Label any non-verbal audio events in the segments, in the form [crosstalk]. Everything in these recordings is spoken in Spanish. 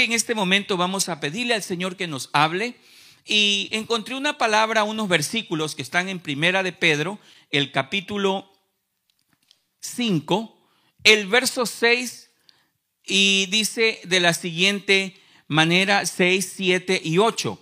En este momento vamos a pedirle al Señor que nos hable y encontré una palabra, unos versículos que están en Primera de Pedro, el capítulo 5, el verso 6 y dice de la siguiente manera 6, 7 y 8.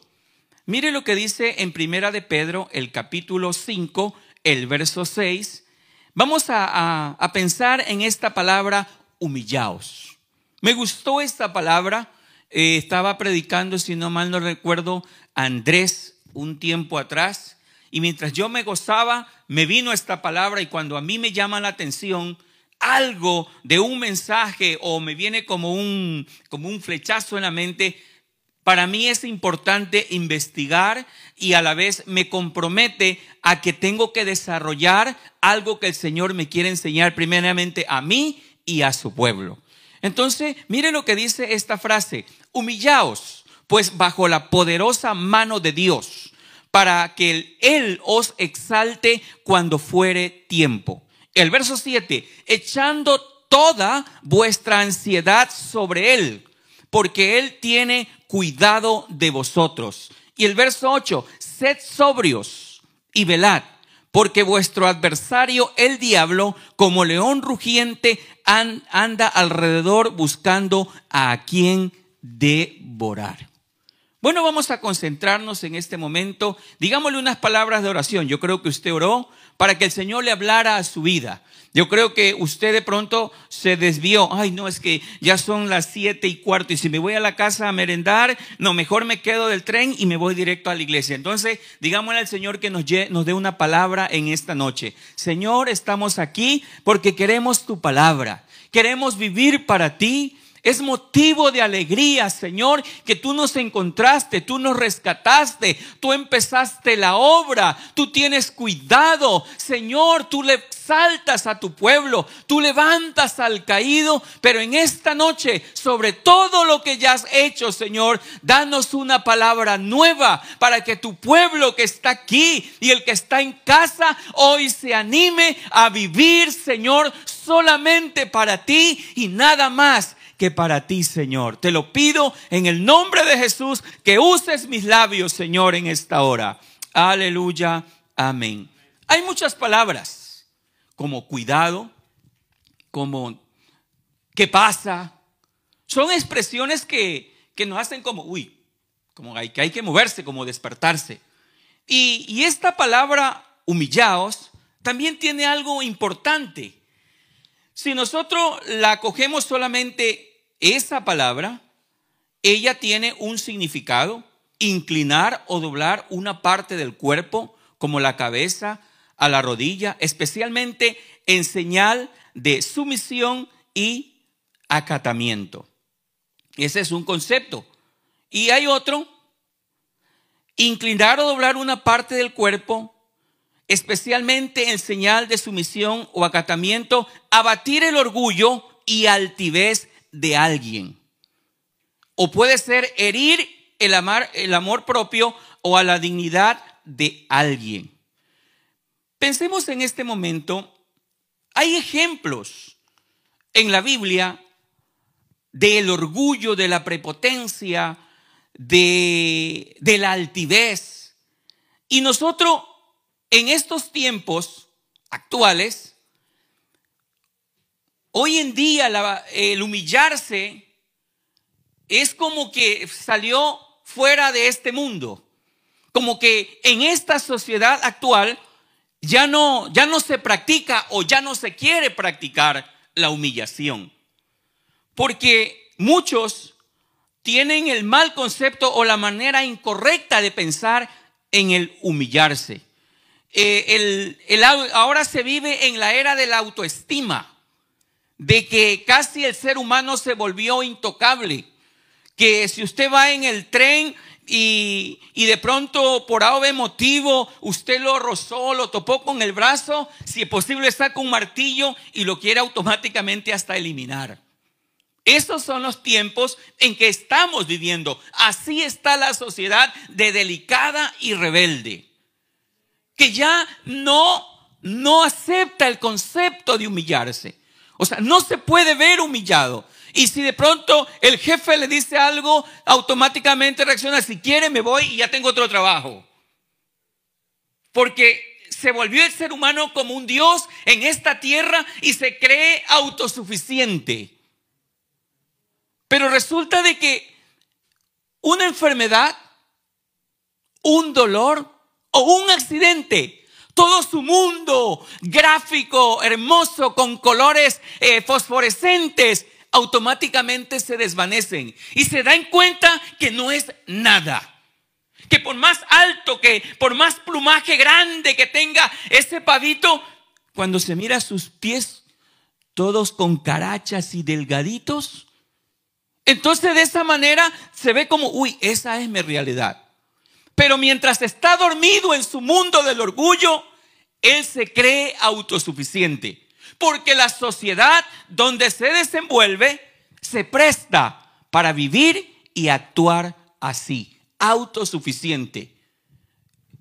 Mire lo que dice en Primera de Pedro, el capítulo 5, el verso 6. Vamos a, a pensar en esta palabra humillaos. Me gustó esta palabra eh, estaba predicando, si no mal no recuerdo, Andrés un tiempo atrás. Y mientras yo me gozaba, me vino esta palabra y cuando a mí me llama la atención algo de un mensaje o me viene como un, como un flechazo en la mente, para mí es importante investigar y a la vez me compromete a que tengo que desarrollar algo que el Señor me quiere enseñar primeramente a mí y a su pueblo. Entonces, mire lo que dice esta frase, humillaos pues bajo la poderosa mano de Dios, para que Él os exalte cuando fuere tiempo. El verso 7, echando toda vuestra ansiedad sobre Él, porque Él tiene cuidado de vosotros. Y el verso 8, sed sobrios y velad, porque vuestro adversario, el diablo, como león rugiente, anda alrededor buscando a quien devorar. Bueno, vamos a concentrarnos en este momento. Digámosle unas palabras de oración. Yo creo que usted oró para que el Señor le hablara a su vida. Yo creo que usted de pronto se desvió. Ay, no, es que ya son las siete y cuarto y si me voy a la casa a merendar, no, mejor me quedo del tren y me voy directo a la iglesia. Entonces, digámosle al Señor que nos, nos dé una palabra en esta noche. Señor, estamos aquí porque queremos tu palabra. Queremos vivir para ti. Es motivo de alegría, Señor, que tú nos encontraste, tú nos rescataste, tú empezaste la obra, tú tienes cuidado, Señor, tú le saltas a tu pueblo, tú levantas al caído, pero en esta noche, sobre todo lo que ya has hecho, Señor, danos una palabra nueva para que tu pueblo que está aquí y el que está en casa hoy se anime a vivir, Señor, solamente para ti y nada más que para ti, Señor. Te lo pido en el nombre de Jesús, que uses mis labios, Señor, en esta hora. Aleluya. Amén. Hay muchas palabras, como cuidado, como qué pasa. Son expresiones que, que nos hacen como, uy, como hay, que hay que moverse, como despertarse. Y, y esta palabra, humillaos, también tiene algo importante. Si nosotros la cogemos solamente esa palabra, ella tiene un significado, inclinar o doblar una parte del cuerpo, como la cabeza a la rodilla, especialmente en señal de sumisión y acatamiento. Ese es un concepto. Y hay otro, inclinar o doblar una parte del cuerpo especialmente en señal de sumisión o acatamiento, abatir el orgullo y altivez de alguien. O puede ser herir el, amar, el amor propio o a la dignidad de alguien. Pensemos en este momento, hay ejemplos en la Biblia del orgullo, de la prepotencia, de, de la altivez. Y nosotros en estos tiempos actuales, hoy en día el humillarse es como que salió fuera de este mundo. Como que en esta sociedad actual ya no, ya no se practica o ya no se quiere practicar la humillación. Porque muchos tienen el mal concepto o la manera incorrecta de pensar en el humillarse. Eh, ahora se vive en la era de la autoestima, de que casi el ser humano se volvió intocable, que si usted va en el tren y, y, de pronto por algo motivo usted lo rozó, lo topó con el brazo, si es posible saca un martillo y lo quiere automáticamente hasta eliminar. Esos son los tiempos en que estamos viviendo. Así está la sociedad de delicada y rebelde que ya no, no acepta el concepto de humillarse. O sea, no se puede ver humillado. Y si de pronto el jefe le dice algo, automáticamente reacciona, si quiere me voy y ya tengo otro trabajo. Porque se volvió el ser humano como un Dios en esta tierra y se cree autosuficiente. Pero resulta de que una enfermedad, un dolor o un accidente, todo su mundo gráfico, hermoso, con colores eh, fosforescentes, automáticamente se desvanecen y se dan cuenta que no es nada. Que por más alto, que por más plumaje grande que tenga ese pavito, cuando se mira sus pies todos con carachas y delgaditos, entonces de esa manera se ve como, uy, esa es mi realidad. Pero mientras está dormido en su mundo del orgullo, él se cree autosuficiente. Porque la sociedad donde se desenvuelve se presta para vivir y actuar así, autosuficiente.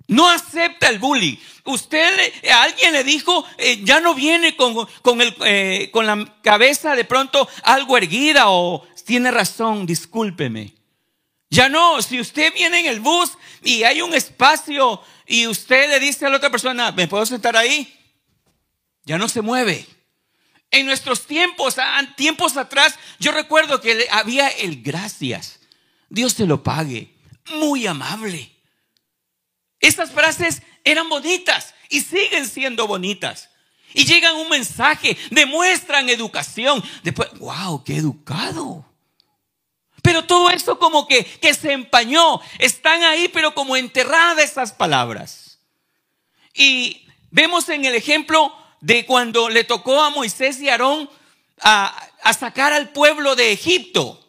No acepta el bullying. Usted, a alguien le dijo, eh, ya no viene con, con, el, eh, con la cabeza de pronto algo erguida o tiene razón, discúlpeme. Ya no, si usted viene en el bus y hay un espacio y usted le dice a la otra persona, ¿me puedo sentar ahí? Ya no se mueve. En nuestros tiempos, tiempos atrás, yo recuerdo que había el gracias. Dios te lo pague. Muy amable. Estas frases eran bonitas y siguen siendo bonitas. Y llegan un mensaje, demuestran educación. Después, wow, qué educado. Pero todo eso como que, que se empañó. Están ahí, pero como enterradas esas palabras. Y vemos en el ejemplo de cuando le tocó a Moisés y Aarón a, sacar al pueblo de Egipto.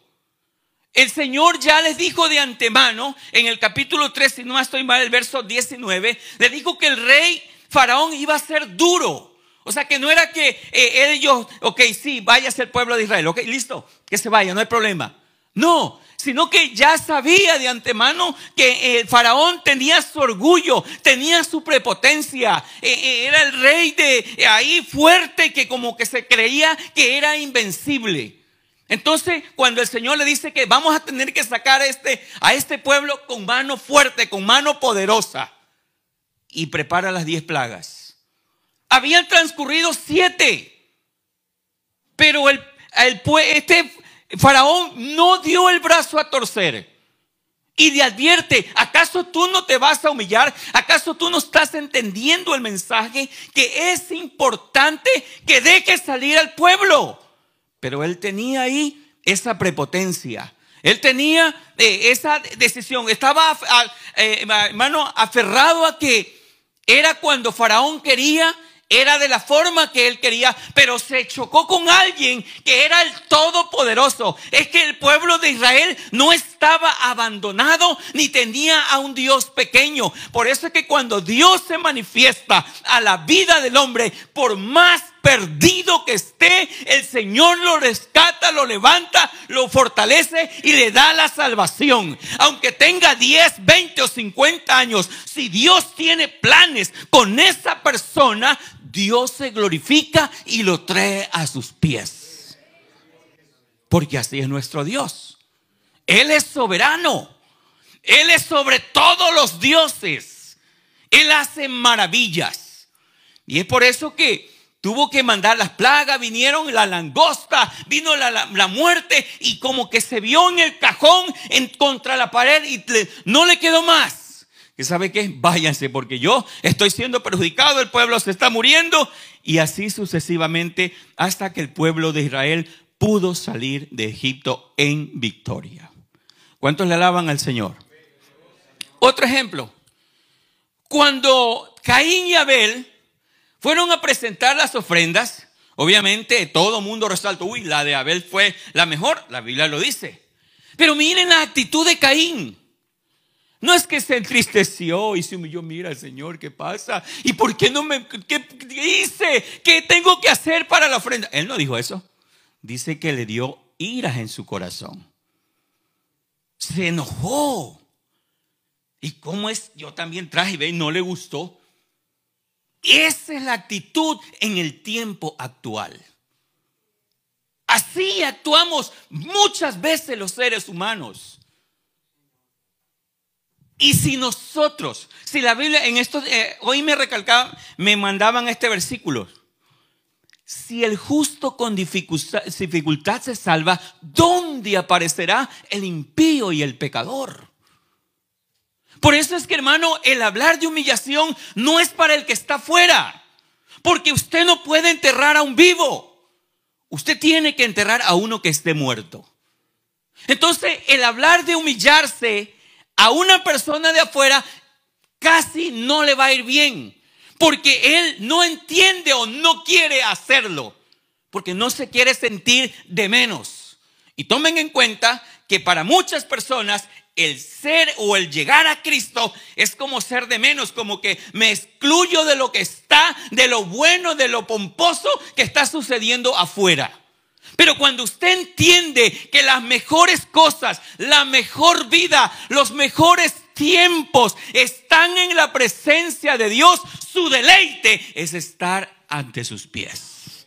El Señor ya les dijo de antemano, en el capítulo 3, si no estoy mal, el verso 19, le dijo que el rey Faraón iba a ser duro. O sea que no era que eh, ellos, ok, sí, vaya a ser pueblo de Israel, ok, listo, que se vaya, no hay problema. No, sino que ya sabía de antemano que el eh, faraón tenía su orgullo, tenía su prepotencia, eh, eh, era el rey de ahí fuerte que como que se creía que era invencible. Entonces, cuando el Señor le dice que vamos a tener que sacar a este, a este pueblo con mano fuerte, con mano poderosa, y prepara las diez plagas. Habían transcurrido siete, pero el, el, este Faraón no dio el brazo a torcer. Y le advierte, ¿acaso tú no te vas a humillar? ¿Acaso tú no estás entendiendo el mensaje que es importante que dejes salir al pueblo? Pero él tenía ahí esa prepotencia. Él tenía eh, esa decisión. Estaba, eh, hermano, aferrado a que era cuando Faraón quería era de la forma que él quería, pero se chocó con alguien que era el todopoderoso. Es que el pueblo de Israel no estaba abandonado ni tenía a un Dios pequeño. Por eso es que cuando Dios se manifiesta a la vida del hombre, por más perdido que esté, el Señor lo rescata, lo levanta, lo fortalece y le da la salvación. Aunque tenga 10, 20 o 50 años, si Dios tiene planes con esa persona, Dios se glorifica y lo trae a sus pies. Porque así es nuestro Dios. Él es soberano. Él es sobre todos los dioses. Él hace maravillas. Y es por eso que tuvo que mandar las plagas, vinieron la langosta, vino la, muerte y como que se vio en el cajón en, contra la pared y no le quedó más que sabe qué, váyanse porque yo estoy siendo perjudicado, el pueblo se está muriendo y así sucesivamente hasta que el pueblo de Israel pudo salir de Egipto en victoria. ¿Cuántos le alaban al Señor? Otro ejemplo, cuando Caín y Abel fueron a presentar las ofrendas, obviamente todo mundo resaltó, uy, la de Abel fue la mejor, la Biblia lo dice. Pero miren la actitud de Caín. No es que se entristeció y se humilló, mira Señor, ¿qué pasa? ¿Y por qué no me, qué, hice? ¿Qué tengo que hacer para la ofrenda? Él no dijo eso. Dice que le dio iras en su corazón. Se enojó. ¿Y cómo es? Yo también traje y ve, no le gustó. Esa es la actitud en el tiempo actual. Así actuamos muchas veces los seres humanos. Y si nosotros, si la Biblia en esto, eh, hoy me recalcaba, me mandaban este versículo. Si el justo con dificultad, dificultad se salva, ¿dónde aparecerá el impío y el pecador? Por eso es que, hermano, el hablar de humillación no es para el que está fuera. Porque usted no puede enterrar a un vivo. Usted tiene que enterrar a uno que esté muerto. Entonces, el hablar de humillarse a una persona de afuera casi no le va a ir bien. Porque él no entiende o no quiere hacerlo. Porque no se quiere sentir de menos. Y tomen en cuenta que para muchas personas el ser o el llegar a Cristo es como ser de menos, como que me excluyo de lo que está, de lo bueno, de lo pomposo que está sucediendo afuera. Pero cuando usted entiende que las mejores cosas, la mejor vida, los mejores tiempos están en la presencia de Dios, su deleite es estar ante sus pies.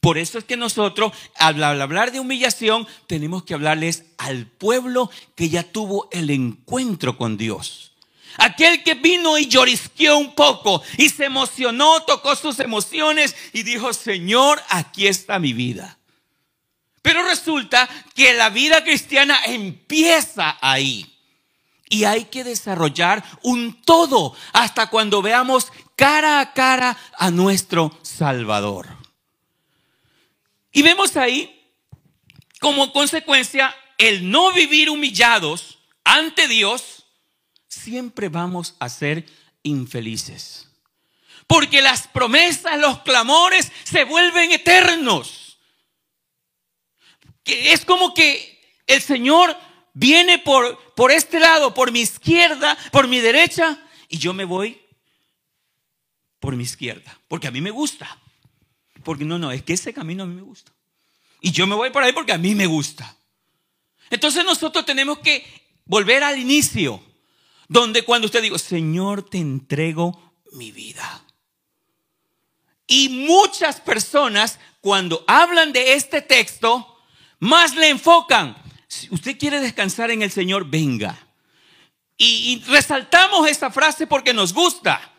Por eso es que nosotros, al hablar de humillación, tenemos que hablarles al pueblo que ya tuvo el encuentro con Dios. Aquel que vino y llorisqueó un poco y se emocionó, tocó sus emociones y dijo, Señor, aquí está mi vida. Pero resulta que la vida cristiana empieza ahí. Y hay que desarrollar un todo hasta cuando veamos cara a cara a nuestro Salvador. Y vemos ahí como consecuencia el no vivir humillados ante Dios, siempre vamos a ser infelices. Porque las promesas, los clamores se vuelven eternos. Que es como que el Señor viene por, por este lado, por mi izquierda, por mi derecha, y yo me voy por mi izquierda, porque a mí me gusta. Porque no, no, es que ese camino a mí me gusta. Y yo me voy por ahí porque a mí me gusta. Entonces nosotros tenemos que volver al inicio, donde cuando usted diga, Señor, te entrego mi vida. Y muchas personas, cuando hablan de este texto, más le enfocan. Si usted quiere descansar en el Señor, venga. Y, y resaltamos esa frase porque nos gusta.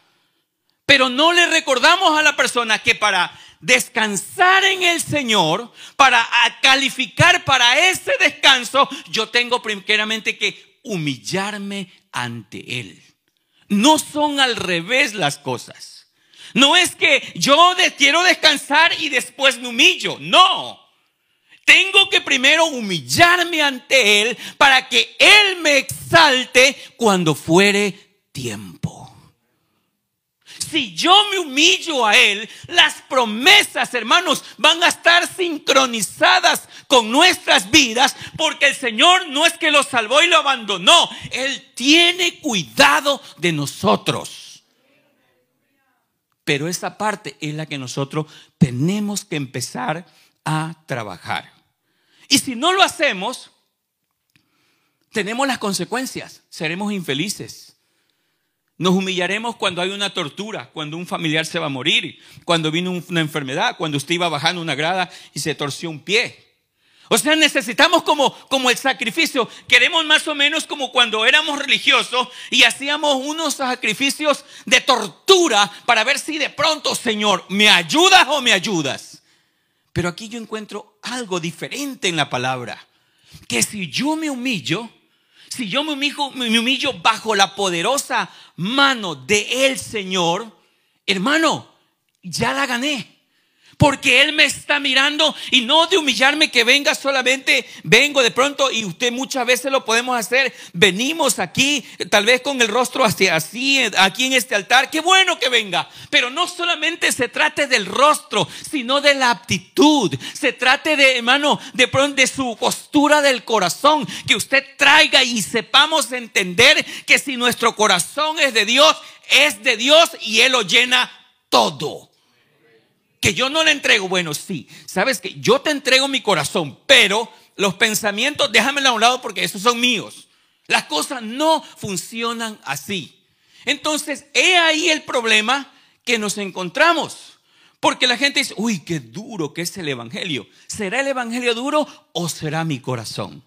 Pero no le recordamos a la persona que para descansar en el Señor, para calificar para ese descanso, yo tengo primeramente que humillarme ante Él. No son al revés las cosas. No es que yo quiero descansar y después me humillo. No. Tengo que primero humillarme ante Él para que Él me exalte cuando fuere tiempo si yo me humillo a Él, las promesas, hermanos, van a estar sincronizadas con nuestras vidas, porque el Señor no es que lo salvó y lo abandonó, Él tiene cuidado de nosotros. Pero esa parte es la que nosotros tenemos que empezar a trabajar. Y si no lo hacemos, tenemos las consecuencias, seremos infelices. Nos humillaremos cuando hay una tortura, cuando un familiar se va a morir, cuando vino una enfermedad, cuando usted iba bajando una grada y se torció un pie. O sea, necesitamos como, como el sacrificio. Queremos más o menos como cuando éramos religiosos y hacíamos unos sacrificios de tortura para ver si de pronto, Señor, ¿me ayudas o me ayudas? Pero aquí yo encuentro algo diferente en la palabra. Que si yo me humillo, si yo me humillo, me humillo bajo la poderosa mano de el Señor, hermano, ya la gané. Porque Él me está mirando y no de humillarme que venga solamente, vengo de pronto y usted muchas veces lo podemos hacer. Venimos aquí, tal vez con el rostro hacia así, aquí en este altar. Qué bueno que venga. Pero no solamente se trate del rostro, sino de la aptitud. Se trate de, hermano, de pronto de su postura del corazón. Que usted traiga y sepamos entender que si nuestro corazón es de Dios, es de Dios y Él lo llena todo que yo no le entrego. Bueno, sí, sabes que yo te entrego mi corazón, pero los pensamientos déjamelo a un lado porque esos son míos. Las cosas no funcionan así. Entonces, he ahí el problema que nos encontramos. Porque la gente dice, uy, qué duro que es el Evangelio. ¿Será el Evangelio duro o será mi corazón?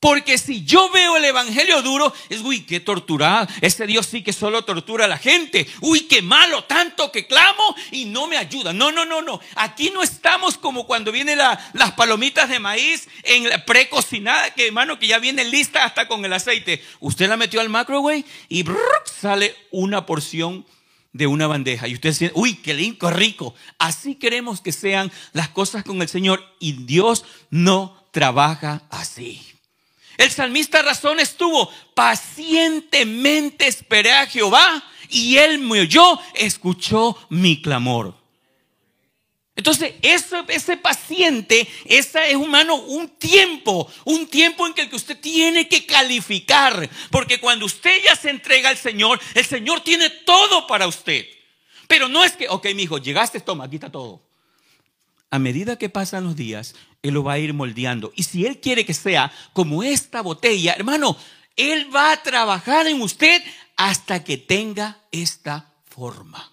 Porque si yo veo el evangelio duro, es, uy, qué torturado. Ese Dios sí que solo tortura a la gente. Uy, qué malo, tanto que clamo y no me ayuda. No, no, no, no. Aquí no estamos como cuando vienen las palomitas de maíz en la precocinada, que hermano, que ya viene lista hasta con el aceite. Usted la metió al microwave y sale una porción de una bandeja. Y usted dice, uy, qué lindo, rico. Así queremos que sean las cosas con el Señor. Y Dios no trabaja así. El salmista razón estuvo, pacientemente esperé a Jehová y él me oyó, escuchó mi clamor. Entonces, ese, paciente, ese es humano, un tiempo, un tiempo en el que usted tiene que calificar, porque cuando usted ya se entrega al Señor, el Señor tiene todo para usted. Pero no es que, ok, mi hijo, llegaste, toma, quita todo. A medida que pasan los días, él lo va a ir moldeando. Y si Él quiere que sea como esta botella, hermano, Él va a trabajar en usted hasta que tenga esta forma.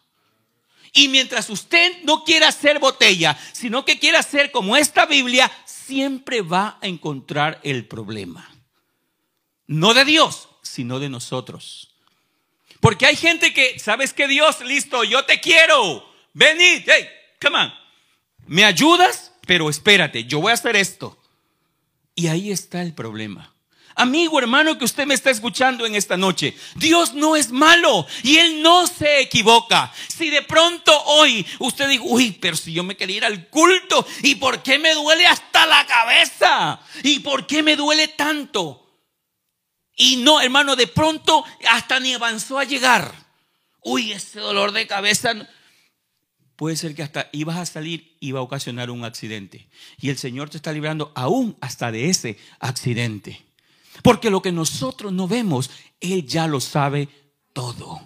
Y mientras usted no quiera ser botella, sino que quiera ser como esta Biblia, siempre va a encontrar el problema. No de Dios, sino de nosotros. Porque hay gente que, ¿sabes qué Dios? Listo, yo te quiero. Venid, hey, come on. ¿Me ayudas? Pero espérate, yo voy a hacer esto. Y ahí está el problema. Amigo, hermano, que usted me está escuchando en esta noche, Dios no es malo y Él no se equivoca. Si de pronto hoy usted dice, uy, pero si yo me quería ir al culto, ¿y por qué me duele hasta la cabeza? ¿Y por qué me duele tanto? Y no, hermano, de pronto hasta ni avanzó a llegar. Uy, ese dolor de cabeza puede ser que hasta ibas a salir iba a ocasionar un accidente. Y el Señor te está librando aún hasta de ese accidente. Porque lo que nosotros no vemos, Él ya lo sabe todo.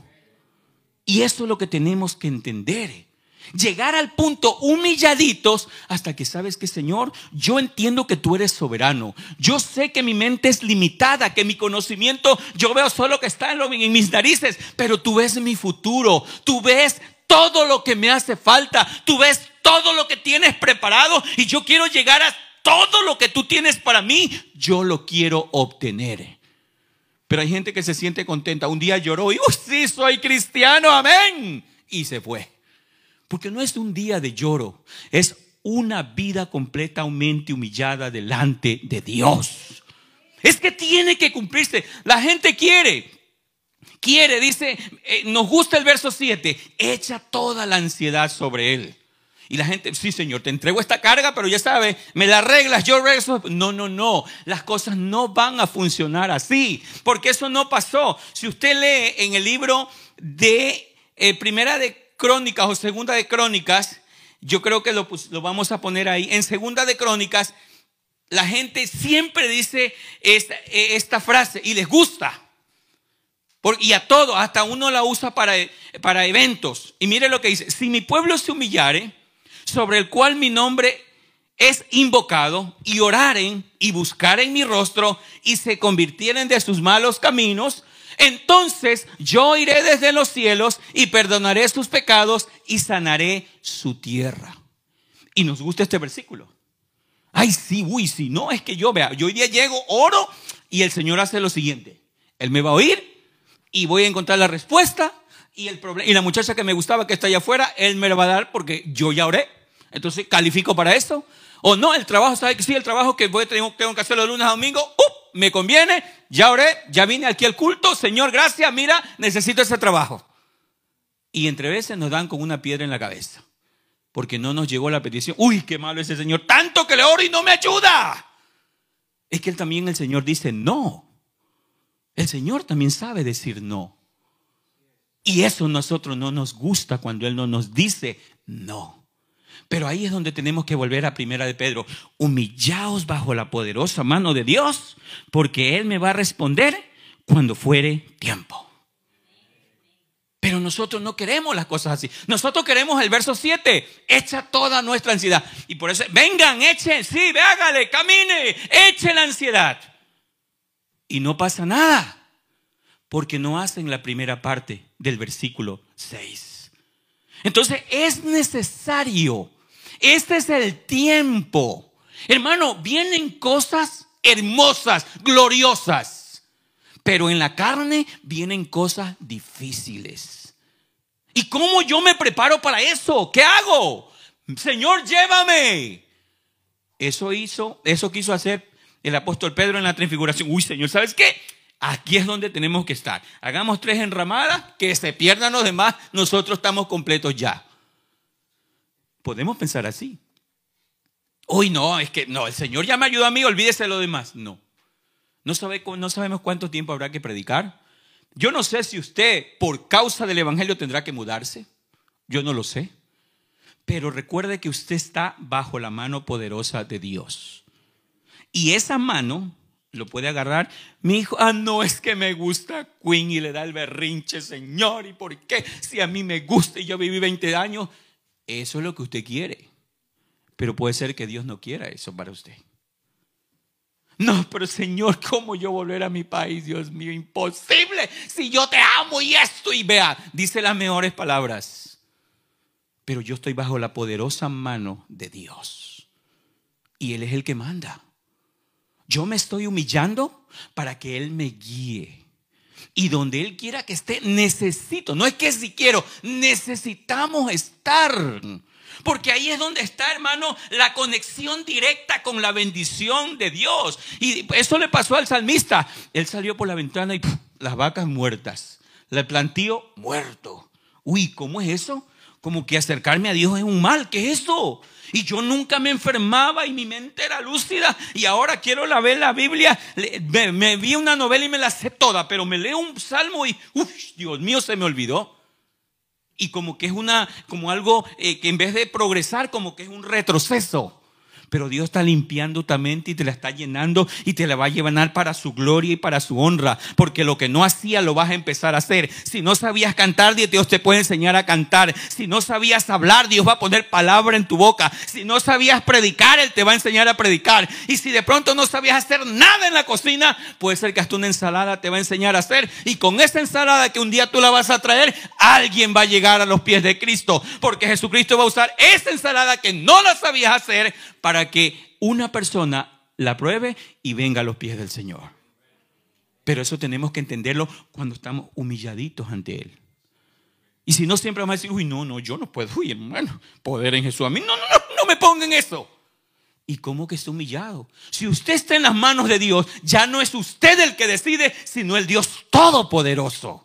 Y eso es lo que tenemos que entender. Llegar al punto humilladitos hasta que sabes que Señor, yo entiendo que tú eres soberano. Yo sé que mi mente es limitada, que mi conocimiento, yo veo solo que está en, mis narices, pero tú ves mi futuro, tú ves todo lo que me hace falta. Tú ves todo lo que tienes preparado y yo quiero llegar a todo lo que tú tienes para mí. Yo lo quiero obtener. Pero hay gente que se siente contenta. Un día lloró y, uy, sí, soy cristiano, amén. Y se fue. Porque no es un día de lloro, es una vida completamente humillada delante de Dios. Es que tiene que cumplirse. La gente quiere, quiere, dice, eh, nos gusta el verso 7, echa toda la ansiedad sobre él. Y la gente, sí, Señor, te entrego esta carga, pero ya sabes, me la arreglas, yo regreso. No, no, no. Las cosas no van a funcionar así, porque eso no pasó. Si usted lee en el libro de eh, Primera de Crónicas o Segunda de Crónicas, yo creo que lo, lo, vamos a poner ahí. En Segunda de Crónicas, la gente siempre dice esta, esta frase y les gusta y a todo, hasta uno la usa para, para eventos. Y mire lo que dice, si mi pueblo se humillare, sobre el cual mi nombre es invocado, y oraren y buscaren mi rostro, y se convirtieren de sus malos caminos, entonces yo iré desde los cielos y perdonaré sus pecados y sanaré su tierra. Y nos gusta este versículo. Ay, sí, uy, sí, no, es que yo vea, yo hoy día llego, oro, y el Señor hace lo siguiente. Él me va a oír, y voy a encontrar la respuesta y, el y la muchacha que me gustaba que está allá afuera, él me la va a dar porque yo ya oré. Entonces, ¿califico para eso? O no, el trabajo, ¿sabe que sí? El trabajo que voy, tengo, tengo que hacerlo de lunes a domingo, ¡up! me conviene, ya oré, ya vine aquí al culto, Señor, gracias, mira, necesito ese trabajo. Y entre veces nos dan con una piedra en la cabeza, porque no nos llegó la petición. Uy, qué malo ese Señor, tanto que le oro y no me ayuda. Es que él también, el Señor dice, no, el Señor también sabe decir no. Y eso a nosotros no nos gusta cuando Él no nos dice no. Pero ahí es donde tenemos que volver a primera de Pedro. Humillaos bajo la poderosa mano de Dios, porque Él me va a responder cuando fuere tiempo. Pero nosotros no queremos las cosas así. Nosotros queremos el verso 7. Echa toda nuestra ansiedad. Y por eso, vengan, echen, sí, hágale, camine, eche la ansiedad y no pasa nada, porque no hacen la primera parte del versículo 6. Entonces es necesario. Este es el tiempo. Hermano, vienen cosas hermosas, gloriosas. Pero en la carne vienen cosas difíciles. ¿Y cómo yo me preparo para eso? ¿Qué hago? Señor, llévame. Eso hizo, eso quiso hacer el apóstol Pedro en la transfiguración. Uy, Señor, ¿sabes qué? Aquí es donde tenemos que estar. Hagamos tres enramadas, que se pierdan los demás, nosotros estamos completos ya. Podemos pensar así. Uy, no, es que no, el Señor ya me ayudó a mí, olvídese de lo demás. No. No, no sabemos cuánto tiempo habrá que predicar. Yo no sé si usted, por causa del Evangelio, tendrá que mudarse. Yo no lo sé. Pero recuerde que usted está bajo la mano poderosa de Dios. Y esa mano lo puede agarrar. Mi hijo, ah, no es que me gusta Queen y le da el berrinche, Señor. ¿Y por qué? Si a mí me gusta y yo viví 20 años. Eso es lo que usted quiere. Pero puede ser que Dios no quiera eso para usted. No, pero Señor, ¿cómo yo volver a mi país? Dios mío, imposible. Si yo te amo y esto y vea, dice las mejores palabras. Pero yo estoy bajo la poderosa mano de Dios. Y Él es el que manda. Yo me estoy humillando para que Él me guíe. Y donde Él quiera que esté, necesito. No es que si quiero, necesitamos estar. Porque ahí es donde está, hermano, la conexión directa con la bendición de Dios. Y eso le pasó al salmista. Él salió por la ventana y las vacas muertas. Le plantío muerto. Uy, ¿cómo es eso? Como que acercarme a Dios es un mal. ¿Qué es eso? Y yo nunca me enfermaba y mi mente era lúcida. Y ahora quiero la ver la Biblia. Me, vi una novela y me la sé toda, pero me leo un salmo y, uff, Dios mío, se me olvidó. Y como que es una, como algo eh, que en vez de progresar, como que es un retroceso. Pero Dios está limpiando tu mente y te la está llenando y te la va a llevar para su gloria y para su honra. Porque lo que no hacía lo vas a empezar a hacer. Si no sabías cantar, Dios te puede enseñar a cantar. Si no sabías hablar, Dios va a poner palabra en tu boca. Si no sabías predicar, Él te va a enseñar a predicar. Y si de pronto no sabías hacer nada en la cocina, puede ser que hasta una ensalada te va a enseñar a hacer. Y con esa ensalada que un día tú la vas a traer, alguien va a llegar a los pies de Cristo. Porque Jesucristo va a usar esa ensalada que no la sabías hacer para que una persona la pruebe y venga a los pies del Señor. Pero eso tenemos que entenderlo cuando estamos humilladitos ante Él. Y si no, siempre vamos a decir, uy, no, no, yo no puedo, uy, hermano, poder en Jesús a mí. No, no, no, no me pongan eso. ¿Y cómo que está humillado? Si usted está en las manos de Dios, ya no es usted el que decide, sino el Dios Todopoderoso.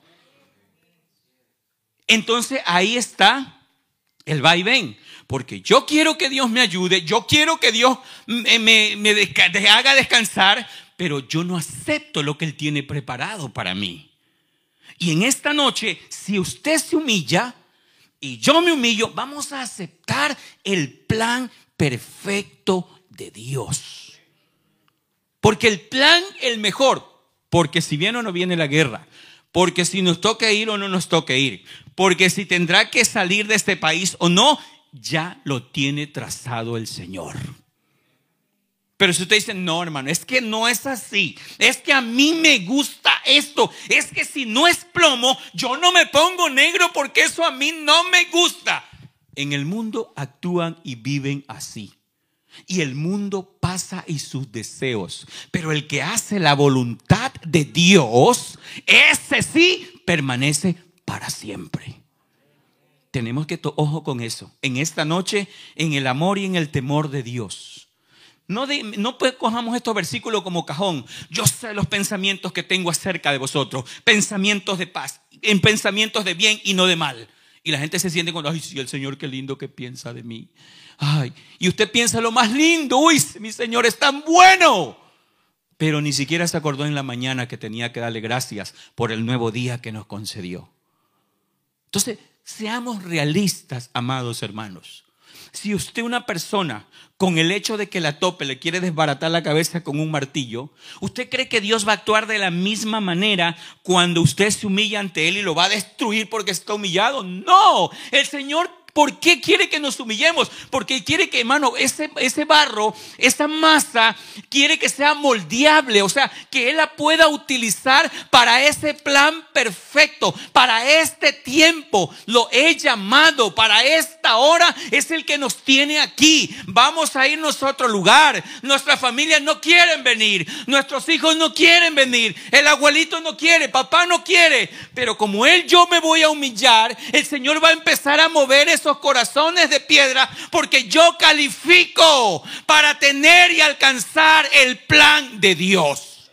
Entonces ahí está el va y ven. Porque yo quiero que Dios me ayude, yo quiero que Dios me, haga descansar, pero yo no acepto lo que Él tiene preparado para mí. Y en esta noche, si usted se humilla y yo me humillo, vamos a aceptar el plan perfecto de Dios. Porque el plan, el mejor, porque si viene o no viene la guerra, porque si nos toca ir o no nos toca ir, porque si tendrá que salir de este país o no, ya lo tiene trazado el Señor. Pero si usted dice, no, hermano, es que no es así. Es que a mí me gusta esto. Es que si no es plomo, yo no me pongo negro porque eso a mí no me gusta. En el mundo actúan y viven así. Y el mundo pasa y sus deseos. Pero el que hace la voluntad de Dios, ese sí permanece para siempre. Tenemos que, ojo con eso, en esta noche, en el amor y en el temor de Dios. No, no pues cojamos estos versículos como cajón. Yo sé los pensamientos que tengo acerca de vosotros. Pensamientos de paz, en pensamientos de bien y no de mal. Y la gente se siente cuando, ay, sí, el Señor qué lindo que piensa de mí. Ay, y usted piensa lo más lindo, uy, mi Señor es tan bueno. Pero ni siquiera se acordó en la mañana que tenía que darle gracias por el nuevo día que nos concedió. Entonces, Seamos realistas, amados hermanos. Si usted una persona con el hecho de que la tope le quiere desbaratar la cabeza con un martillo, ¿usted cree que Dios va a actuar de la misma manera cuando usted se humilla ante Él y lo va a destruir porque está humillado? No, el Señor ¿Por qué quiere que nos humillemos? Porque quiere que, hermano, ese, ese barro, esa masa, quiere que sea moldeable, o sea, que Él la pueda utilizar para ese plan perfecto, para este tiempo. Lo he llamado para esta hora, es el que nos tiene aquí. Vamos a irnos a otro lugar. Nuestras familias no quieren venir, nuestros hijos no quieren venir, el abuelito no quiere, papá no quiere, pero como Él yo me voy a humillar, el Señor va a empezar a mover esos corazones de piedra porque yo califico para tener y alcanzar el plan de Dios.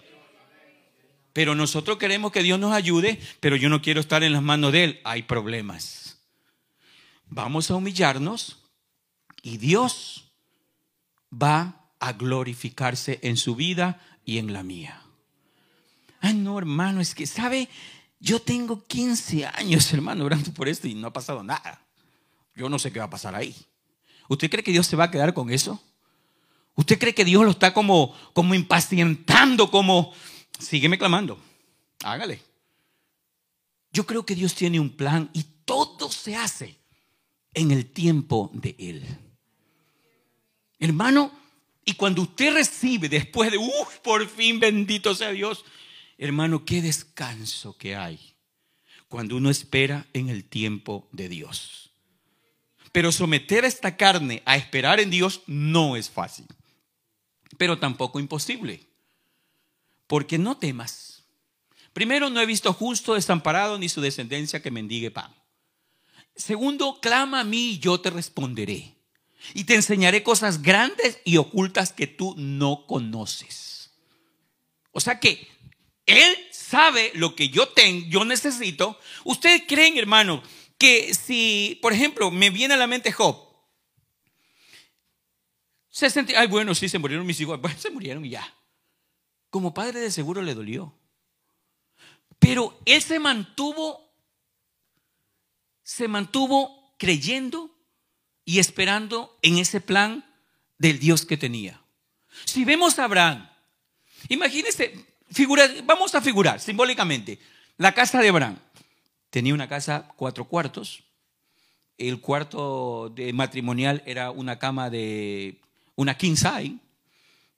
Pero nosotros queremos que Dios nos ayude, pero yo no quiero estar en las manos de Él. Hay problemas. Vamos a humillarnos y Dios va a glorificarse en su vida y en la mía. Ay, no, hermano, es que, ¿sabe? Yo tengo 15 años, [laughs] hermano, orando por esto y no ha pasado nada. Yo no sé qué va a pasar ahí. ¿Usted cree que Dios se va a quedar con eso? ¿Usted cree que Dios lo está como, como impacientando, como, sígueme clamando, hágale. Yo creo que Dios tiene un plan y todo se hace en el tiempo de Él. Hermano, y cuando usted recibe después de, uff, por fin bendito sea Dios, Hermano, qué descanso que hay cuando uno espera en el tiempo de Dios. Pero someter esta carne a esperar en Dios no es fácil, pero tampoco imposible. Porque no temas. Primero, no he visto justo desamparado ni su descendencia que mendigue pan. Segundo, clama a mí y yo te responderé. Y te enseñaré cosas grandes y ocultas que tú no conoces. O sea que él sabe lo que yo tengo, yo necesito. ¿Ustedes creen, hermano, que si, por ejemplo, me viene a la mente Job, se sentía, ay, bueno, sí, se murieron mis hijos, bueno, se murieron y ya. Como padre de seguro le dolió. Pero él se mantuvo, se mantuvo creyendo y esperando en ese plan del Dios que tenía. Si vemos a Abraham, imagínense, vamos a figurar simbólicamente. La casa de Abraham tenía una casa cuatro cuartos. El cuarto de matrimonial era una cama de una king size.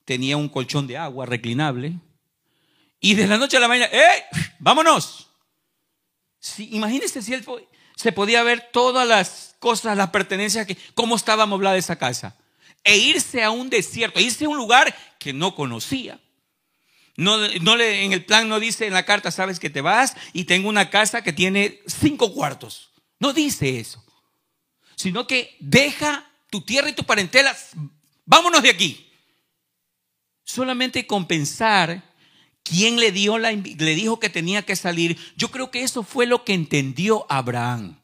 Tenía un colchón de agua reclinable. Y de la noche a la mañana, ¡eh! ¡Vámonos! Si, imagínense si él se podía ver todas las cosas, las pertenencias, que, cómo estaba amoblada esa casa. E irse a un desierto, e irse a un lugar que no conocía. No, no le, en el plan no dice en la carta, sabes que te vas y tengo una casa que tiene cinco cuartos. No dice eso. Sino que deja tu tierra y tu parentela, vámonos de aquí. Solamente con pensar quién le, dio la, le dijo que tenía que salir, yo creo que eso fue lo que entendió Abraham.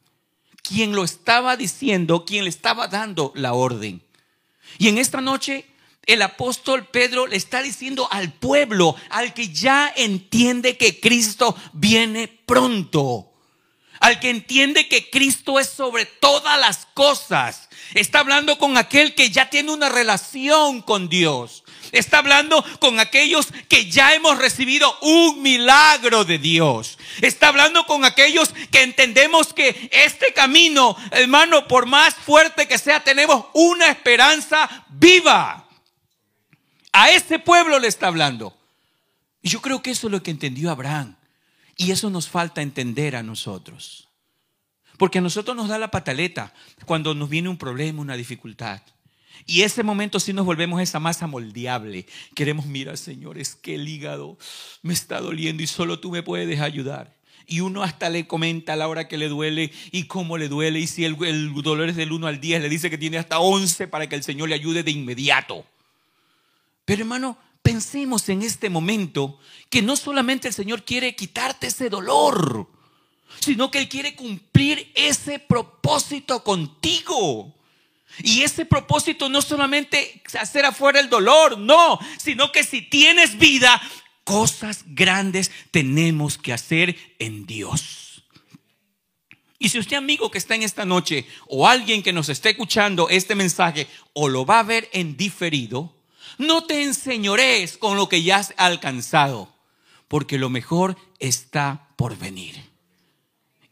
Quien lo estaba diciendo, quien le estaba dando la orden. Y en esta noche el apóstol Pedro le está diciendo al pueblo, al que ya entiende que Cristo viene pronto, al que entiende que Cristo es sobre todas las cosas. Está hablando con aquel que ya tiene una relación con Dios. Está hablando con aquellos que ya hemos recibido un milagro de Dios. Está hablando con aquellos que entendemos que este camino, hermano, por más fuerte que sea, tenemos una esperanza viva. A ese pueblo le está hablando. Y yo creo que eso es lo que entendió Abraham. Y eso nos falta entender a nosotros. Porque a nosotros nos da la pataleta cuando nos viene un problema, una dificultad. Y ese momento sí nos volvemos esa masa moldeable. Queremos, mira, Señor, es que el hígado me está doliendo y solo tú me puedes ayudar. Y uno hasta le comenta a la hora que le duele y cómo le duele. Y si el, el dolor es del 1 al 10, le dice que tiene hasta 11 para que el Señor le ayude de inmediato. Pero hermano, pensemos en este momento que no solamente el Señor quiere quitarte ese dolor, sino que Él quiere cumplir ese propósito contigo. Y ese propósito no solamente hacer afuera el dolor, no, sino que si tienes vida, cosas grandes tenemos que hacer en Dios. Y si usted amigo que está en esta noche o alguien que nos esté escuchando este mensaje o lo va a ver en diferido, no te enseñores con lo que ya has alcanzado, porque lo mejor está por venir.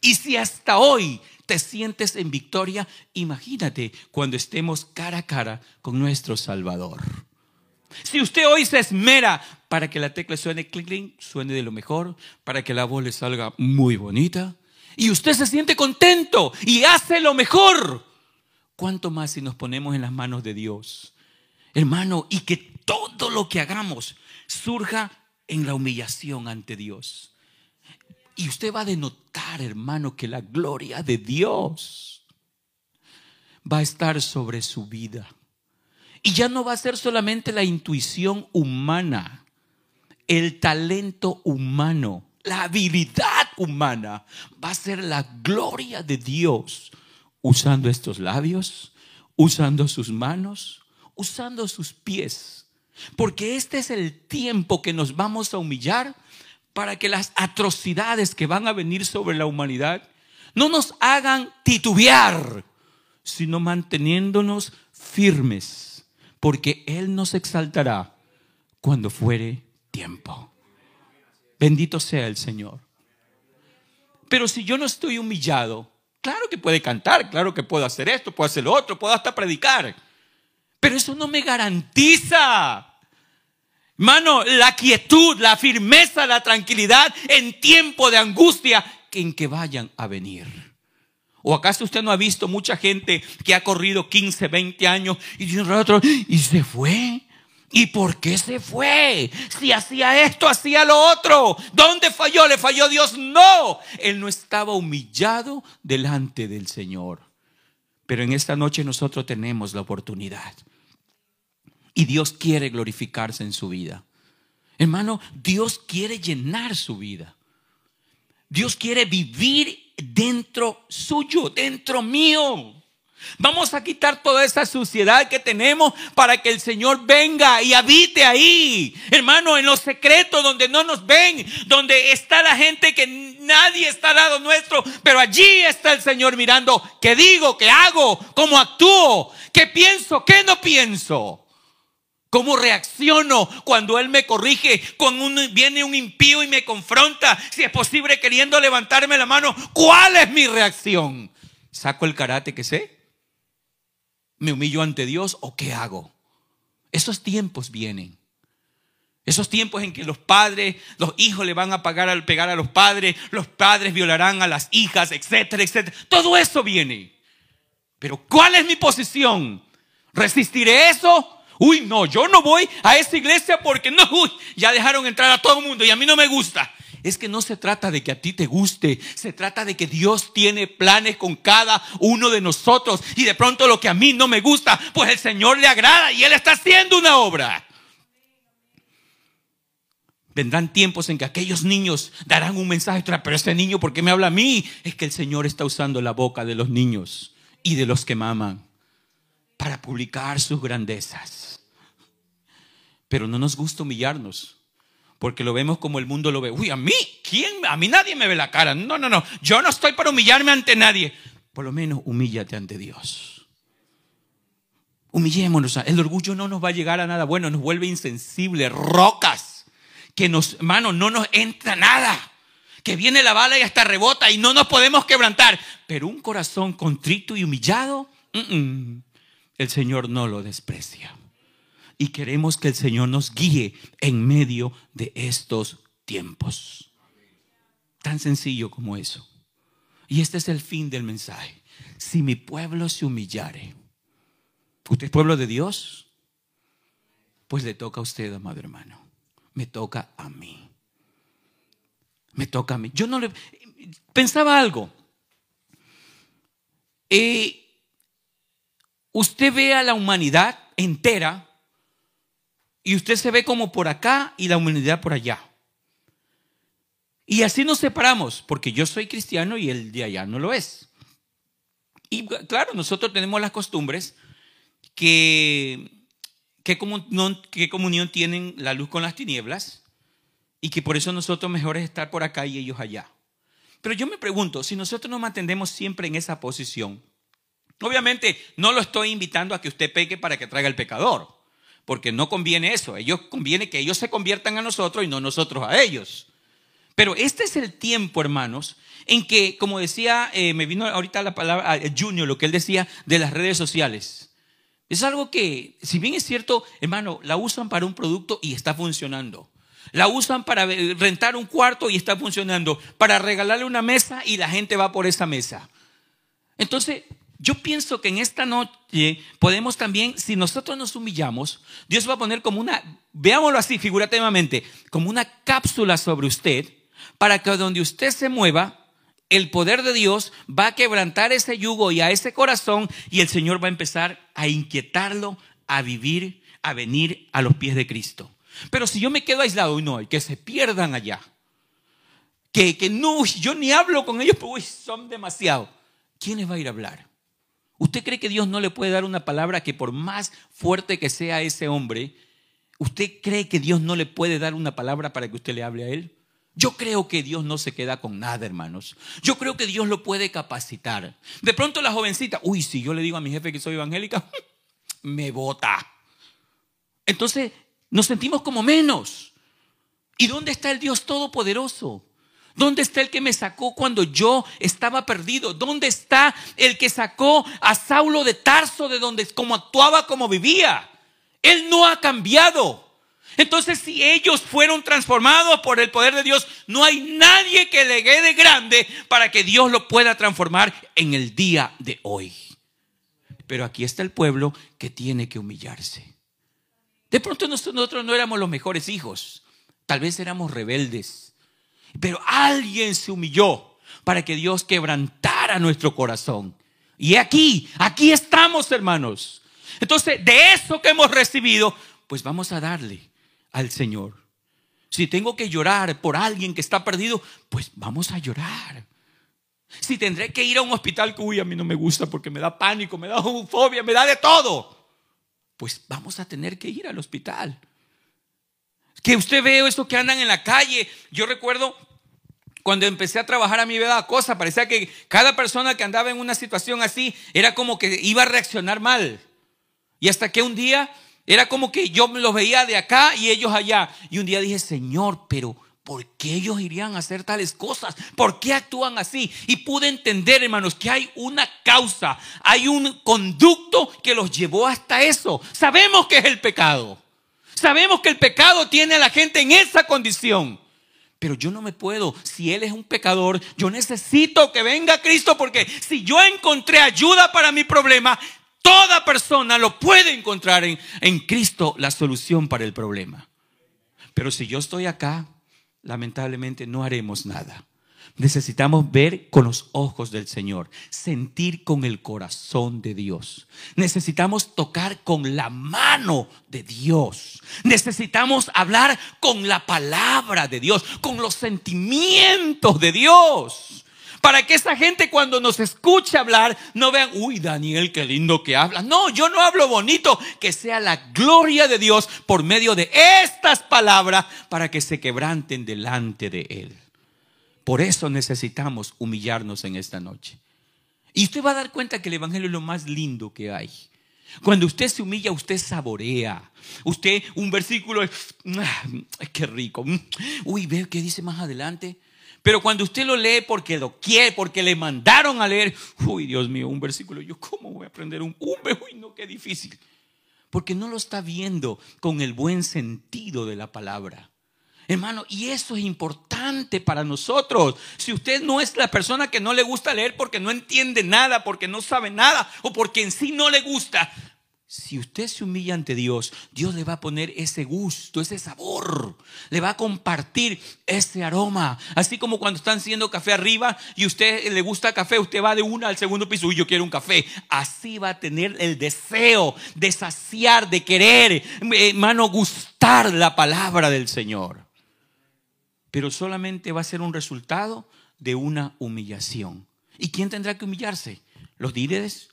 Y si hasta hoy te sientes en victoria, imagínate cuando estemos cara a cara con nuestro Salvador. Si usted hoy se esmera para que la tecla suene clink, clink, suene de lo mejor, para que la voz le salga muy bonita, y usted se siente contento y hace lo mejor, ¿cuánto más si nos ponemos en las manos de Dios? Hermano, y que todo lo que hagamos surja en la humillación ante Dios. Y usted va a denotar, hermano, que la gloria de Dios va a estar sobre su vida. Y ya no va a ser solamente la intuición humana, el talento humano, la habilidad humana, va a ser la gloria de Dios usando estos labios, usando sus manos, usando sus pies. Porque este es el tiempo que nos vamos a humillar para que las atrocidades que van a venir sobre la humanidad no nos hagan titubear, sino manteniéndonos firmes, porque Él nos exaltará cuando fuere tiempo. Bendito sea el Señor. Pero si yo no estoy humillado, claro que puede cantar, claro que puedo hacer esto, puedo hacer lo otro, puedo hasta predicar. Pero eso no me garantiza Mano, la quietud, la firmeza, la tranquilidad en tiempo de angustia en que vayan a venir. ¿O acaso usted no ha visto mucha gente que ha corrido 15, 20 años y y se fue? ¿Y por qué se fue? Si hacía esto, hacía lo otro. ¿Dónde falló? ¿Le falló Dios? No. Él no estaba humillado delante del Señor. Pero en esta noche nosotros tenemos la oportunidad y Dios quiere glorificarse en su vida. Hermano, Dios quiere llenar su vida. Dios quiere vivir dentro suyo, dentro mío. Vamos a quitar toda esa suciedad que tenemos para que el Señor venga y habite ahí. Hermano, en los secretos donde no nos ven, donde está la gente que nadie está al lado nuestro, pero allí está el Señor mirando qué digo, qué hago, cómo actúo, qué pienso, qué no pienso. ¿Cómo reacciono cuando Él me corrige? Cuando viene un impío y me confronta, si es posible queriendo levantarme la mano, ¿cuál es mi reacción? ¿Saco el karate que sé? ¿Me humillo ante Dios o qué hago? Esos tiempos vienen. Esos tiempos en que los padres, los hijos le van a pagar al pegar a los padres, los padres violarán a las hijas, etcétera, etcétera. Todo eso viene. Pero ¿cuál es mi posición? ¿Resistiré eso? Uy, no, yo no voy a esa iglesia porque no, uy, ya dejaron entrar a todo el mundo y a mí no me gusta. Es que no se trata de que a ti te guste, se trata de que Dios tiene planes con cada uno de nosotros y de pronto lo que a mí no me gusta, pues el Señor le agrada y Él está haciendo una obra. Vendrán tiempos en que aquellos niños darán un mensaje, pero ese niño, ¿por qué me habla a mí? Es que el Señor está usando la boca de los niños y de los que maman para publicar sus grandezas. Pero no nos gusta humillarnos, porque lo vemos como el mundo lo ve. Uy, a mí, ¿quién? A mí nadie me ve la cara. No, no, no. Yo no estoy para humillarme ante nadie. Por lo menos humíllate ante Dios. Humillémonos. El orgullo no nos va a llegar a nada bueno, nos vuelve insensibles, rocas, que nos, hermano, no nos entra nada. Que viene la bala y hasta rebota y no nos podemos quebrantar. Pero un corazón contrito y humillado, el Señor no lo desprecia. Y queremos que el Señor nos guíe en medio de estos tiempos. Tan sencillo como eso. Y este es el fin del mensaje. Si mi pueblo se humillare, ¿usted es pueblo de Dios? Pues le toca a usted, amado hermano. Me toca a mí. Me toca a mí. Yo no le... Pensaba algo. Eh, usted ve a la humanidad entera y usted se ve como por acá y la humanidad por allá. Y así nos separamos, porque yo soy cristiano y el de allá no lo es. Y claro, nosotros tenemos las costumbres que, que, que comunión tienen la luz con las tinieblas y que por eso nosotros mejor es estar por acá y ellos allá. Pero yo me pregunto, si nosotros nos mantendemos siempre en esa posición, Obviamente no lo estoy invitando a que usted peque para que traiga el pecador, porque no conviene eso. Ellos conviene que ellos se conviertan a nosotros y no nosotros a ellos. Pero este es el tiempo, hermanos, en que, como decía, eh, me vino ahorita la palabra eh, Junior, lo que él decía de las redes sociales. Es algo que, si bien es cierto, hermano, la usan para un producto y está funcionando. La usan para rentar un cuarto y está funcionando. Para regalarle una mesa y la gente va por esa mesa. Entonces, yo pienso que en esta noche podemos también, si nosotros nos humillamos, Dios va a poner como una, veámoslo así figurativamente, como una cápsula sobre usted, para que donde usted se mueva, el poder de Dios va a quebrantar ese yugo y a ese corazón y el Señor va a empezar a inquietarlo a vivir, a venir a los pies de Cristo. Pero si yo me quedo aislado no, que se pierdan allá, que, que no, yo ni hablo con ellos porque son demasiado, ¿quién les va a ir a hablar? ¿Usted cree que Dios no le puede dar una palabra que por más fuerte que sea ese hombre, usted cree que Dios no le puede dar una palabra para que usted le hable a él? Yo creo que Dios no se queda con nada, hermanos. Yo creo que Dios lo puede capacitar. De pronto la jovencita, uy, si yo le digo a mi jefe que soy evangélica, [laughs] me vota. Entonces nos sentimos como menos. ¿Y dónde está el Dios Todopoderoso? ¿Dónde está el que me sacó cuando yo estaba perdido? ¿Dónde está el que sacó a Saulo de Tarso de donde como actuaba, como vivía? Él no ha cambiado. Entonces, si ellos fueron transformados por el poder de Dios, no hay nadie que le quede grande para que Dios lo pueda transformar en el día de hoy. Pero aquí está el pueblo que tiene que humillarse. De pronto nosotros no éramos los mejores hijos, tal vez éramos rebeldes pero alguien se humilló para que Dios quebrantara nuestro corazón. Y aquí, aquí estamos, hermanos. Entonces, de eso que hemos recibido, pues vamos a darle al Señor. Si tengo que llorar por alguien que está perdido, pues vamos a llorar. Si tendré que ir a un hospital que, uy, a mí no me gusta porque me da pánico, me da fobia, me da de todo, pues vamos a tener que ir al hospital. Que usted ve eso que andan en la calle. Yo recuerdo cuando empecé a trabajar a mi vida cosa, parecía que cada persona que andaba en una situación así era como que iba a reaccionar mal. Y hasta que un día era como que yo los veía de acá y ellos allá. Y un día dije, Señor, pero ¿por qué ellos irían a hacer tales cosas? ¿Por qué actúan así? Y pude entender, hermanos, que hay una causa, hay un conducto que los llevó hasta eso. Sabemos que es el pecado. Sabemos que el pecado tiene a la gente en esa condición. Pero yo no me puedo, si Él es un pecador, yo necesito que venga Cristo porque si yo encontré ayuda para mi problema, toda persona lo puede encontrar en, en Cristo la solución para el problema. Pero si yo estoy acá, lamentablemente no haremos nada. Necesitamos ver con los ojos del Señor, sentir con el corazón de Dios. Necesitamos tocar con la mano de Dios. Necesitamos hablar con la palabra de Dios, con los sentimientos de Dios. Para que esa gente cuando nos escuche hablar no vean, uy Daniel, qué lindo que habla. No, yo no hablo bonito, que sea la gloria de Dios por medio de estas palabras para que se quebranten delante de Él. Por eso necesitamos humillarnos en esta noche. Y usted va a dar cuenta que el Evangelio es lo más lindo que hay. Cuando usted se humilla, usted saborea. Usted, un versículo, ¡ah! qué rico. Uy, ve qué dice más adelante. Pero cuando usted lo lee porque lo quiere, porque le mandaron a leer, uy, Dios mío, un versículo, yo cómo voy a aprender un, uy, no, qué difícil. Porque no lo está viendo con el buen sentido de la palabra. Hermano, y eso es importante para nosotros. Si usted no es la persona que no le gusta leer porque no entiende nada, porque no sabe nada o porque en sí no le gusta, si usted se humilla ante Dios, Dios le va a poner ese gusto, ese sabor, le va a compartir ese aroma. Así como cuando están haciendo café arriba y usted le gusta café, usted va de una al segundo piso y yo quiero un café. Así va a tener el deseo de saciar, de querer, hermano, gustar la palabra del Señor pero solamente va a ser un resultado de una humillación. ¿Y quién tendrá que humillarse? ¿Los líderes?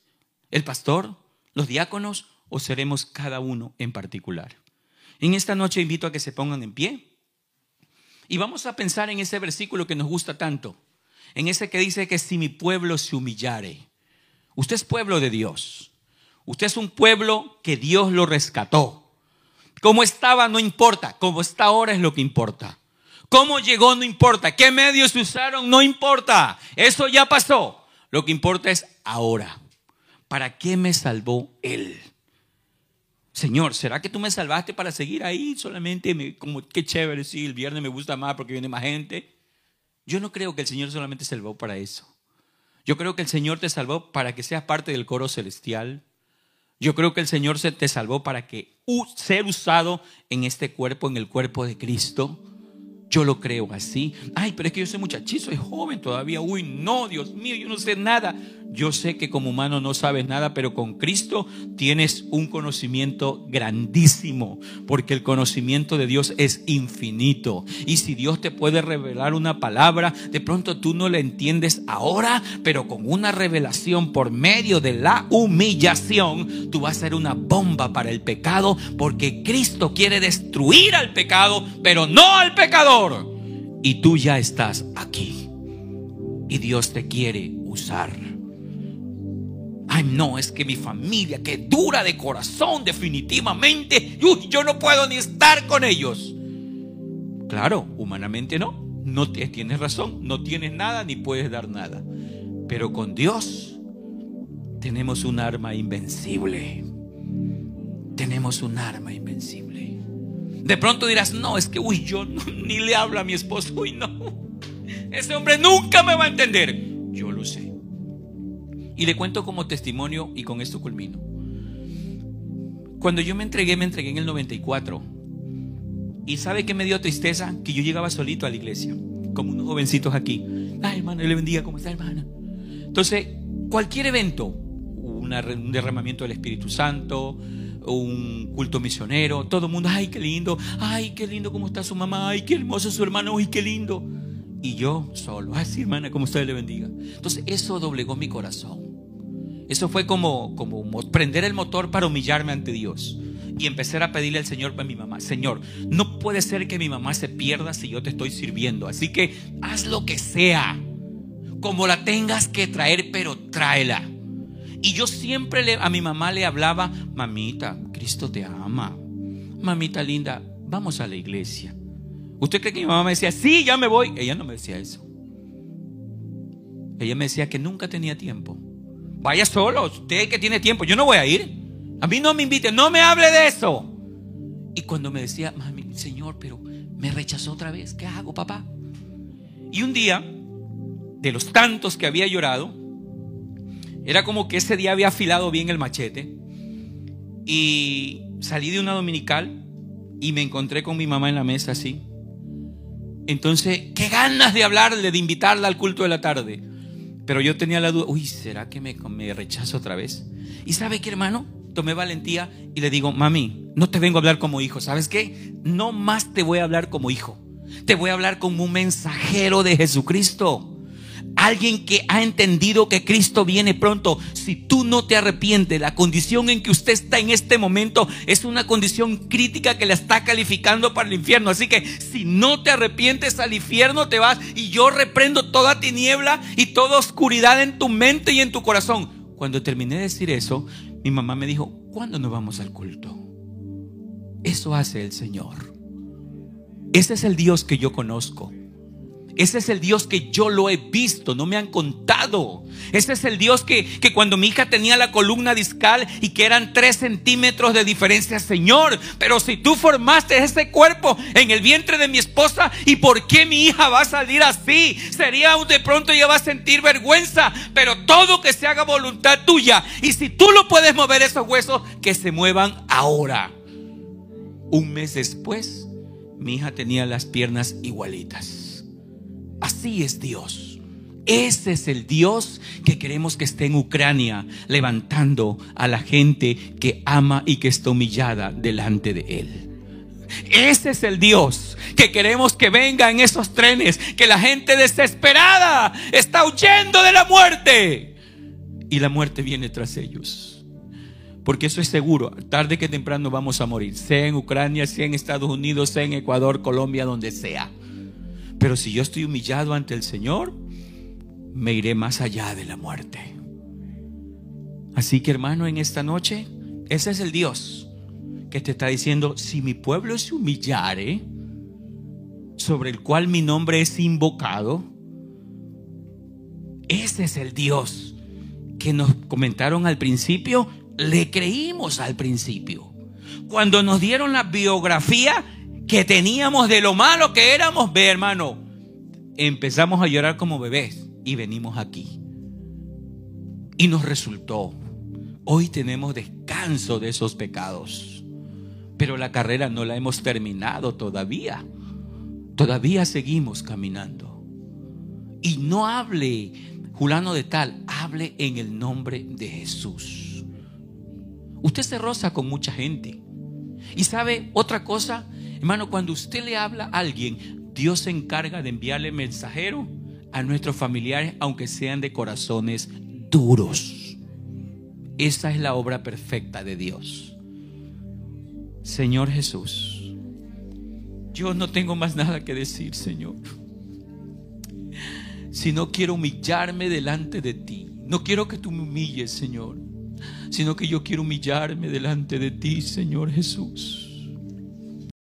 ¿El pastor? ¿Los diáconos? ¿O seremos cada uno en particular? En esta noche invito a que se pongan en pie y vamos a pensar en ese versículo que nos gusta tanto, en ese que dice que si mi pueblo se humillare, usted es pueblo de Dios, usted es un pueblo que Dios lo rescató. Como estaba no importa, como está ahora es lo que importa. Cómo llegó no importa. ¿Qué medios se usaron? No importa. Eso ya pasó. Lo que importa es ahora. ¿Para qué me salvó Él? Señor, ¿será que tú me salvaste para seguir ahí solamente? como qué chévere, sí, el viernes me gusta más porque viene más gente. Yo no creo que el Señor solamente salvó para eso. Yo creo que el Señor te salvó para que seas parte del coro celestial. Yo creo que el Señor te salvó para que ser usado en este cuerpo, en el cuerpo de Cristo. Yo lo creo así. Ay, pero es que yo soy muchachizo, soy joven todavía. Uy, no, Dios mío, yo no sé nada. Yo sé que como humano no sabes nada, pero con Cristo tienes un conocimiento grandísimo, porque el conocimiento de Dios es infinito. Y si Dios te puede revelar una palabra, de pronto tú no la entiendes ahora, pero con una revelación por medio de la humillación, tú vas a ser una bomba para el pecado, porque Cristo quiere destruir al pecado, pero no al pecador. Y tú ya estás aquí. Y Dios te quiere usar. Ay, no, es que mi familia, que dura de corazón, definitivamente, yo no puedo ni estar con ellos. Claro, humanamente no. No tienes razón, no tienes nada ni puedes dar nada. Pero con Dios tenemos un arma invencible. Tenemos un arma invencible. De pronto dirás, no, es que, uy, yo ni le hablo a mi esposo, uy, no. Ese hombre nunca me va a entender. Yo lo sé. Y le cuento como testimonio y con esto culmino. Cuando yo me entregué, me entregué en el 94. ¿Y sabe qué me dio tristeza? Que yo llegaba solito a la iglesia, como unos jovencitos aquí. Ay, hermano, le bendiga, ¿cómo está, hermana? Entonces, cualquier evento, un derramamiento del Espíritu Santo, un culto misionero, todo el mundo, ay, qué lindo, ay, qué lindo cómo está su mamá, ay, qué hermoso su hermano, ay, qué lindo. Y yo solo, ay, sí, hermana, como usted le bendiga. Entonces, eso doblegó mi corazón. Eso fue como, como prender el motor para humillarme ante Dios y empezar a pedirle al Señor para mi mamá, Señor, no puede ser que mi mamá se pierda si yo te estoy sirviendo, así que haz lo que sea, como la tengas que traer, pero tráela. Y yo siempre a mi mamá le hablaba, mamita, Cristo te ama, mamita linda, vamos a la iglesia. ¿Usted cree que mi mamá me decía, sí, ya me voy? Ella no me decía eso. Ella me decía que nunca tenía tiempo Vaya solo, usted que tiene tiempo, yo no voy a ir. A mí no me invite, no me hable de eso. Y cuando me decía, mami, Señor, pero me rechazó otra vez, ¿qué hago, papá? Y un día, de los tantos que había llorado, era como que ese día había afilado bien el machete. Y salí de una dominical y me encontré con mi mamá en la mesa así. Entonces, qué ganas de hablarle, de invitarla al culto de la tarde. Pero yo tenía la duda, uy, ¿será que me, me rechazo otra vez? ¿Y sabe qué, hermano? Tomé valentía y le digo, mami, no te vengo a hablar como hijo, ¿sabes qué? No más te voy a hablar como hijo. Te voy a hablar como un mensajero de Jesucristo. Alguien que ha entendido que Cristo viene pronto. Si tú no te arrepientes, la condición en que usted está en este momento es una condición crítica que la está calificando para el infierno. Así que si no te arrepientes al infierno te vas y yo reprendo toda tiniebla y toda oscuridad en tu mente y en tu corazón. Cuando terminé de decir eso, mi mamá me dijo, ¿cuándo nos vamos al culto? Eso hace el Señor. Ese es el Dios que yo conozco. Ese es el Dios que yo lo he visto, no me han contado. Ese es el Dios que, que cuando mi hija tenía la columna discal y que eran tres centímetros de diferencia, Señor, pero si tú formaste ese cuerpo en el vientre de mi esposa, ¿y por qué mi hija va a salir así? Sería de pronto ella va a sentir vergüenza, pero todo que se haga voluntad tuya. Y si tú lo puedes mover esos huesos, que se muevan ahora. Un mes después, mi hija tenía las piernas igualitas. Así es Dios. Ese es el Dios que queremos que esté en Ucrania, levantando a la gente que ama y que está humillada delante de Él. Ese es el Dios que queremos que venga en esos trenes, que la gente desesperada está huyendo de la muerte. Y la muerte viene tras ellos. Porque eso es seguro, tarde que temprano vamos a morir, sea en Ucrania, sea en Estados Unidos, sea en Ecuador, Colombia, donde sea. Pero si yo estoy humillado ante el Señor, me iré más allá de la muerte. Así que hermano, en esta noche, ese es el Dios que te está diciendo, si mi pueblo se humillare, sobre el cual mi nombre es invocado, ese es el Dios que nos comentaron al principio, le creímos al principio. Cuando nos dieron la biografía que teníamos de lo malo que éramos, ve hermano, empezamos a llorar como bebés y venimos aquí. Y nos resultó. Hoy tenemos descanso de esos pecados. Pero la carrera no la hemos terminado todavía. Todavía seguimos caminando. Y no hable, Julano de tal, hable en el nombre de Jesús. Usted se roza con mucha gente. Y sabe otra cosa, hermano, cuando usted le habla a alguien, Dios se encarga de enviarle mensajero a nuestros familiares, aunque sean de corazones duros. Esa es la obra perfecta de Dios. Señor Jesús, yo no tengo más nada que decir, Señor. Si no quiero humillarme delante de ti. No quiero que tú me humilles, Señor, sino que yo quiero humillarme delante de ti, Señor Jesús.